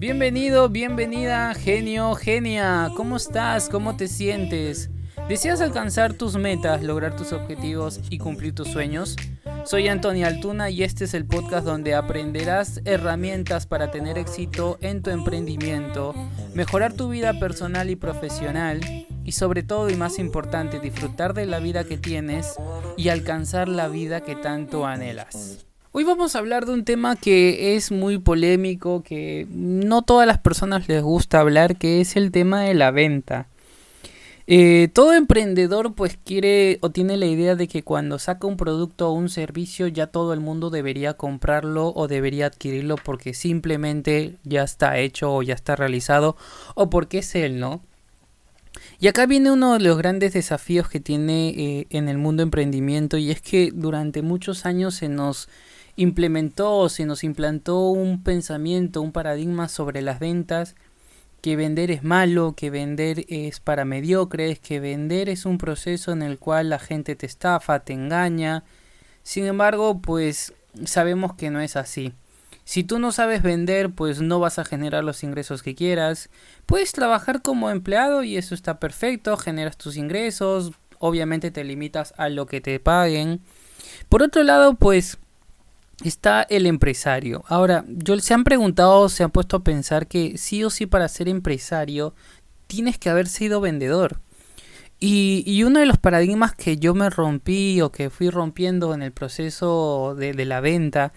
Bienvenido, bienvenida, genio, genia. ¿Cómo estás? ¿Cómo te sientes? ¿Deseas alcanzar tus metas, lograr tus objetivos y cumplir tus sueños? Soy Antonio Altuna y este es el podcast donde aprenderás herramientas para tener éxito en tu emprendimiento, mejorar tu vida personal y profesional y sobre todo y más importante disfrutar de la vida que tienes y alcanzar la vida que tanto anhelas. Hoy vamos a hablar de un tema que es muy polémico, que no todas las personas les gusta hablar, que es el tema de la venta. Eh, todo emprendedor pues quiere o tiene la idea de que cuando saca un producto o un servicio ya todo el mundo debería comprarlo o debería adquirirlo porque simplemente ya está hecho o ya está realizado o porque es él, ¿no? Y acá viene uno de los grandes desafíos que tiene eh, en el mundo emprendimiento y es que durante muchos años se nos implementó, se nos implantó un pensamiento, un paradigma sobre las ventas, que vender es malo, que vender es para mediocres, que vender es un proceso en el cual la gente te estafa, te engaña. Sin embargo, pues sabemos que no es así. Si tú no sabes vender, pues no vas a generar los ingresos que quieras. Puedes trabajar como empleado y eso está perfecto, generas tus ingresos, obviamente te limitas a lo que te paguen. Por otro lado, pues está el empresario. Ahora, yo se han preguntado, se han puesto a pensar que sí o sí para ser empresario tienes que haber sido vendedor. Y, uno de los paradigmas que yo me rompí o que fui rompiendo en el proceso de, la venta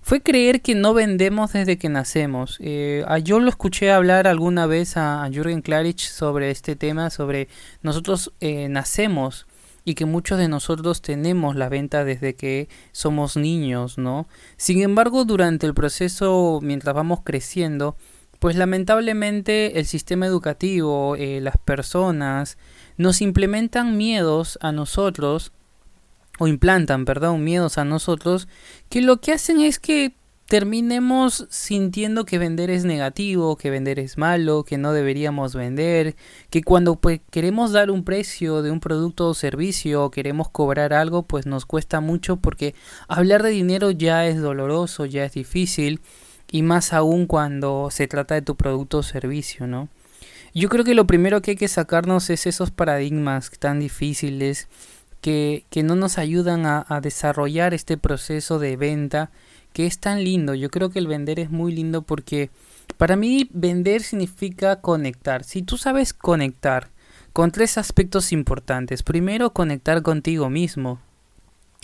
fue creer que no vendemos desde que nacemos. Eh, yo lo escuché hablar alguna vez a, Jürgen Klarich sobre este tema, sobre nosotros eh, nacemos y que muchos de nosotros tenemos la venta desde que somos niños, ¿no? Sin embargo, durante el proceso, mientras vamos creciendo, pues lamentablemente el sistema educativo, eh, las personas, nos implementan miedos a nosotros, o implantan, perdón, miedos a nosotros, que lo que hacen es que terminemos sintiendo que vender es negativo, que vender es malo, que no deberíamos vender, que cuando pues, queremos dar un precio de un producto o servicio o queremos cobrar algo, pues nos cuesta mucho porque hablar de dinero ya es doloroso, ya es difícil y más aún cuando se trata de tu producto o servicio, ¿no? Yo creo que lo primero que hay que sacarnos es esos paradigmas tan difíciles que, que no nos ayudan a, a desarrollar este proceso de venta que es tan lindo. Yo creo que el vender es muy lindo porque para mí vender significa conectar. Si tú sabes conectar con tres aspectos importantes. Primero, conectar contigo mismo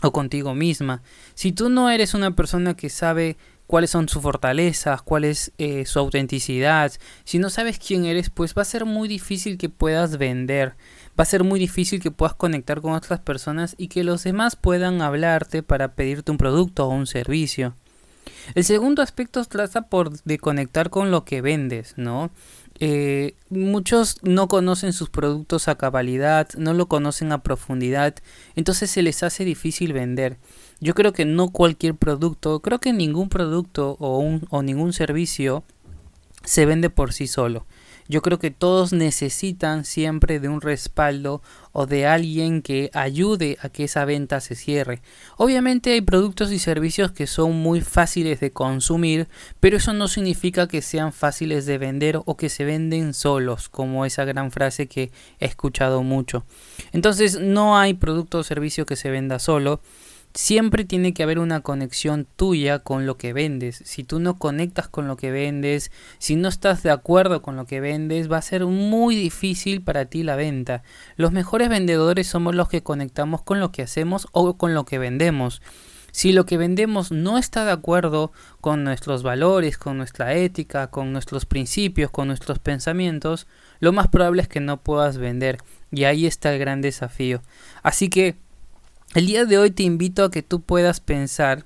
o contigo misma. Si tú no eres una persona que sabe cuáles son sus fortalezas, cuál es eh, su autenticidad, si no sabes quién eres, pues va a ser muy difícil que puedas vender, va a ser muy difícil que puedas conectar con otras personas y que los demás puedan hablarte para pedirte un producto o un servicio. El segundo aspecto trata por de conectar con lo que vendes, ¿no? Eh, muchos no conocen sus productos a cabalidad, no lo conocen a profundidad, entonces se les hace difícil vender. Yo creo que no cualquier producto, creo que ningún producto o, un, o ningún servicio se vende por sí solo. Yo creo que todos necesitan siempre de un respaldo o de alguien que ayude a que esa venta se cierre. Obviamente hay productos y servicios que son muy fáciles de consumir, pero eso no significa que sean fáciles de vender o que se venden solos, como esa gran frase que he escuchado mucho. Entonces no hay producto o servicio que se venda solo siempre tiene que haber una conexión tuya con lo que vendes. Si tú no conectas con lo que vendes, si no estás de acuerdo con lo que vendes, va a ser muy difícil para ti la venta. Los mejores vendedores somos los que conectamos con lo que hacemos o con lo que vendemos. Si lo que vendemos no está de acuerdo con nuestros valores, con nuestra ética, con nuestros principios, con nuestros pensamientos, lo más probable es que no puedas vender. Y ahí está el gran desafío. Así que el día de hoy te invito a que tú puedas pensar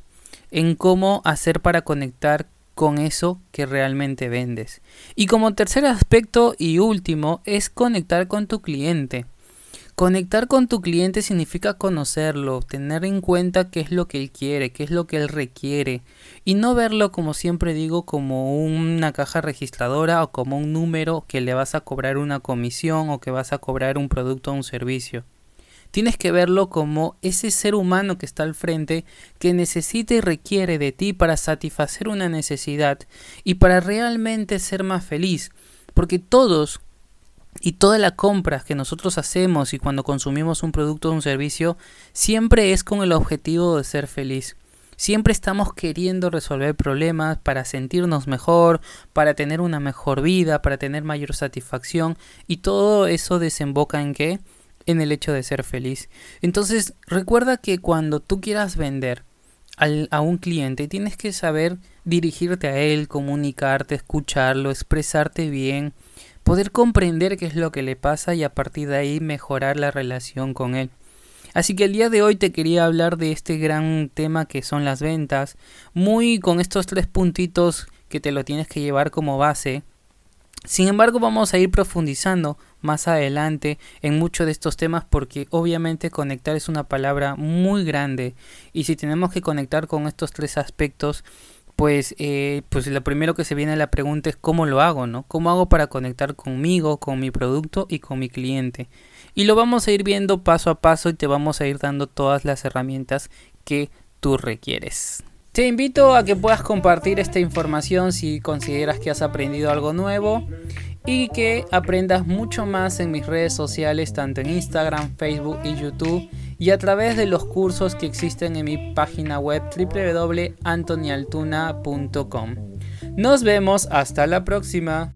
en cómo hacer para conectar con eso que realmente vendes. Y como tercer aspecto y último es conectar con tu cliente. Conectar con tu cliente significa conocerlo, tener en cuenta qué es lo que él quiere, qué es lo que él requiere y no verlo como siempre digo como una caja registradora o como un número que le vas a cobrar una comisión o que vas a cobrar un producto o un servicio. Tienes que verlo como ese ser humano que está al frente que necesita y requiere de ti para satisfacer una necesidad y para realmente ser más feliz. Porque todos y toda la compra que nosotros hacemos y cuando consumimos un producto o un servicio siempre es con el objetivo de ser feliz. Siempre estamos queriendo resolver problemas para sentirnos mejor, para tener una mejor vida, para tener mayor satisfacción y todo eso desemboca en qué? En el hecho de ser feliz. Entonces recuerda que cuando tú quieras vender a un cliente tienes que saber dirigirte a él, comunicarte, escucharlo, expresarte bien, poder comprender qué es lo que le pasa y a partir de ahí mejorar la relación con él. Así que el día de hoy te quería hablar de este gran tema que son las ventas, muy con estos tres puntitos que te lo tienes que llevar como base. Sin embargo, vamos a ir profundizando más adelante en muchos de estos temas porque obviamente conectar es una palabra muy grande y si tenemos que conectar con estos tres aspectos, pues, eh, pues lo primero que se viene a la pregunta es cómo lo hago, ¿no? ¿Cómo hago para conectar conmigo, con mi producto y con mi cliente? Y lo vamos a ir viendo paso a paso y te vamos a ir dando todas las herramientas que tú requieres. Te invito a que puedas compartir esta información si consideras que has aprendido algo nuevo y que aprendas mucho más en mis redes sociales, tanto en Instagram, Facebook y YouTube, y a través de los cursos que existen en mi página web www.antonialtuna.com. Nos vemos hasta la próxima.